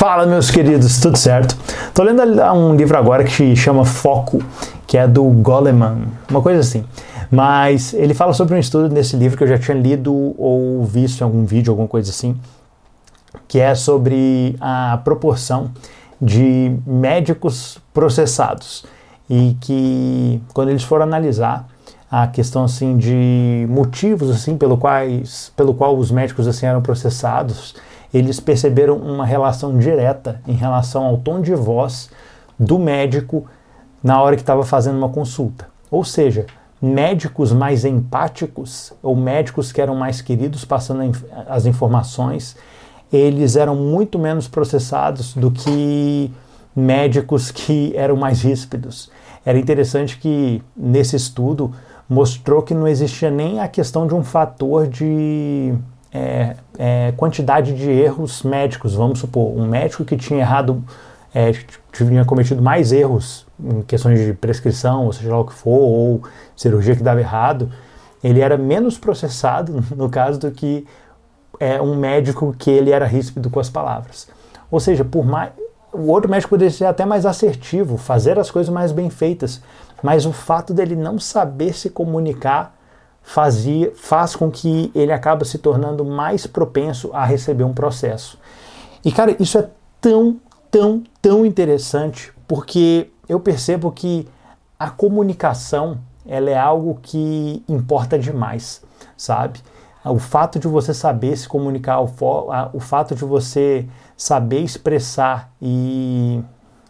Fala, meus queridos, tudo certo? Tô lendo um livro agora que chama Foco, que é do Goleman, uma coisa assim. Mas ele fala sobre um estudo nesse livro que eu já tinha lido ou visto em algum vídeo, alguma coisa assim, que é sobre a proporção de médicos processados e que quando eles foram analisar a questão assim de motivos assim pelo quais pelo qual os médicos assim eram processados eles perceberam uma relação direta em relação ao tom de voz do médico na hora que estava fazendo uma consulta. Ou seja, médicos mais empáticos ou médicos que eram mais queridos passando as informações, eles eram muito menos processados do que médicos que eram mais ríspidos. Era interessante que nesse estudo mostrou que não existia nem a questão de um fator de é, é, quantidade de erros médicos. Vamos supor, um médico que tinha errado, é, tinha cometido mais erros em questões de prescrição, ou seja lá o que for, ou cirurgia que dava errado, ele era menos processado, no caso, do que é, um médico que ele era ríspido com as palavras. Ou seja, por mais, o outro médico poderia ser até mais assertivo, fazer as coisas mais bem feitas, mas o fato dele não saber se comunicar fazia, faz com que ele acabe se tornando mais propenso a receber um processo. E cara, isso é tão, tão, tão interessante porque eu percebo que a comunicação ela é algo que importa demais, sabe? O fato de você saber se comunicar, o fato de você saber expressar e,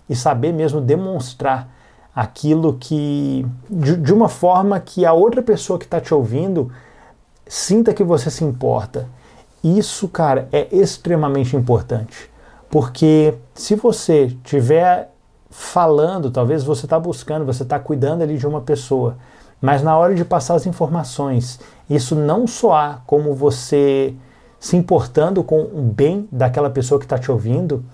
e saber mesmo demonstrar aquilo que. De, de uma forma que a outra pessoa que está te ouvindo sinta que você se importa. Isso, cara, é extremamente importante. Porque se você estiver falando, talvez você está buscando, você está cuidando ali de uma pessoa, mas na hora de passar as informações, isso não soar como você se importando com o bem daquela pessoa que está te ouvindo,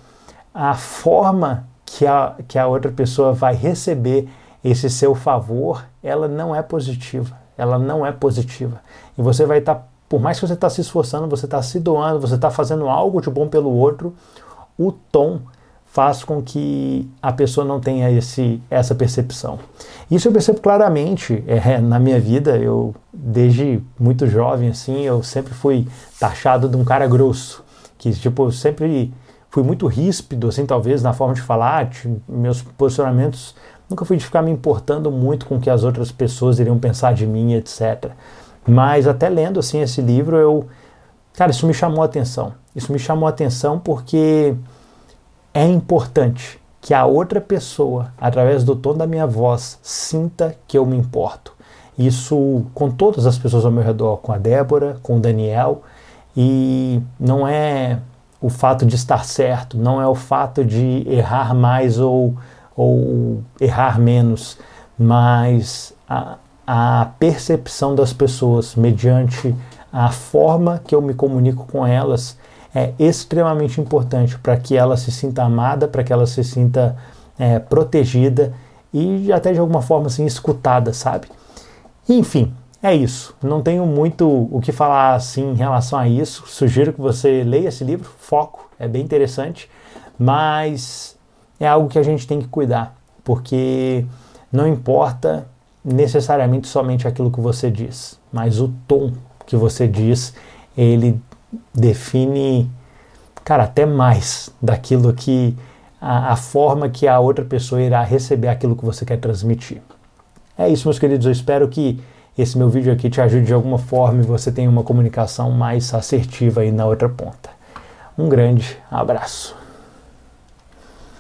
a forma que a, que a outra pessoa vai receber esse seu favor, ela não é positiva. Ela não é positiva. E você vai estar, tá, por mais que você está se esforçando, você está se doando, você está fazendo algo de bom pelo outro, o tom faz com que a pessoa não tenha esse, essa percepção. Isso eu percebo claramente é, na minha vida. Eu, desde muito jovem, assim, eu sempre fui taxado de um cara grosso, que tipo, sempre fui muito ríspido, assim, talvez, na forma de falar, meus posicionamentos nunca fui de ficar me importando muito com o que as outras pessoas iriam pensar de mim, etc. Mas até lendo, assim, esse livro, eu... Cara, isso me chamou a atenção. Isso me chamou a atenção porque é importante que a outra pessoa, através do tom da minha voz, sinta que eu me importo. Isso com todas as pessoas ao meu redor, com a Débora, com o Daniel, e não é o fato de estar certo, não é o fato de errar mais ou, ou errar menos, mas a, a percepção das pessoas mediante a forma que eu me comunico com elas é extremamente importante para que ela se sinta amada, para que ela se sinta é, protegida e até de alguma forma assim escutada, sabe? Enfim, é isso. Não tenho muito o que falar assim em relação a isso. Sugiro que você leia esse livro, Foco, é bem interessante, mas é algo que a gente tem que cuidar, porque não importa necessariamente somente aquilo que você diz, mas o tom que você diz, ele define, cara, até mais daquilo que a, a forma que a outra pessoa irá receber aquilo que você quer transmitir. É isso, meus queridos. Eu espero que esse meu vídeo aqui te ajude de alguma forma e você tenha uma comunicação mais assertiva aí na outra ponta. Um grande abraço.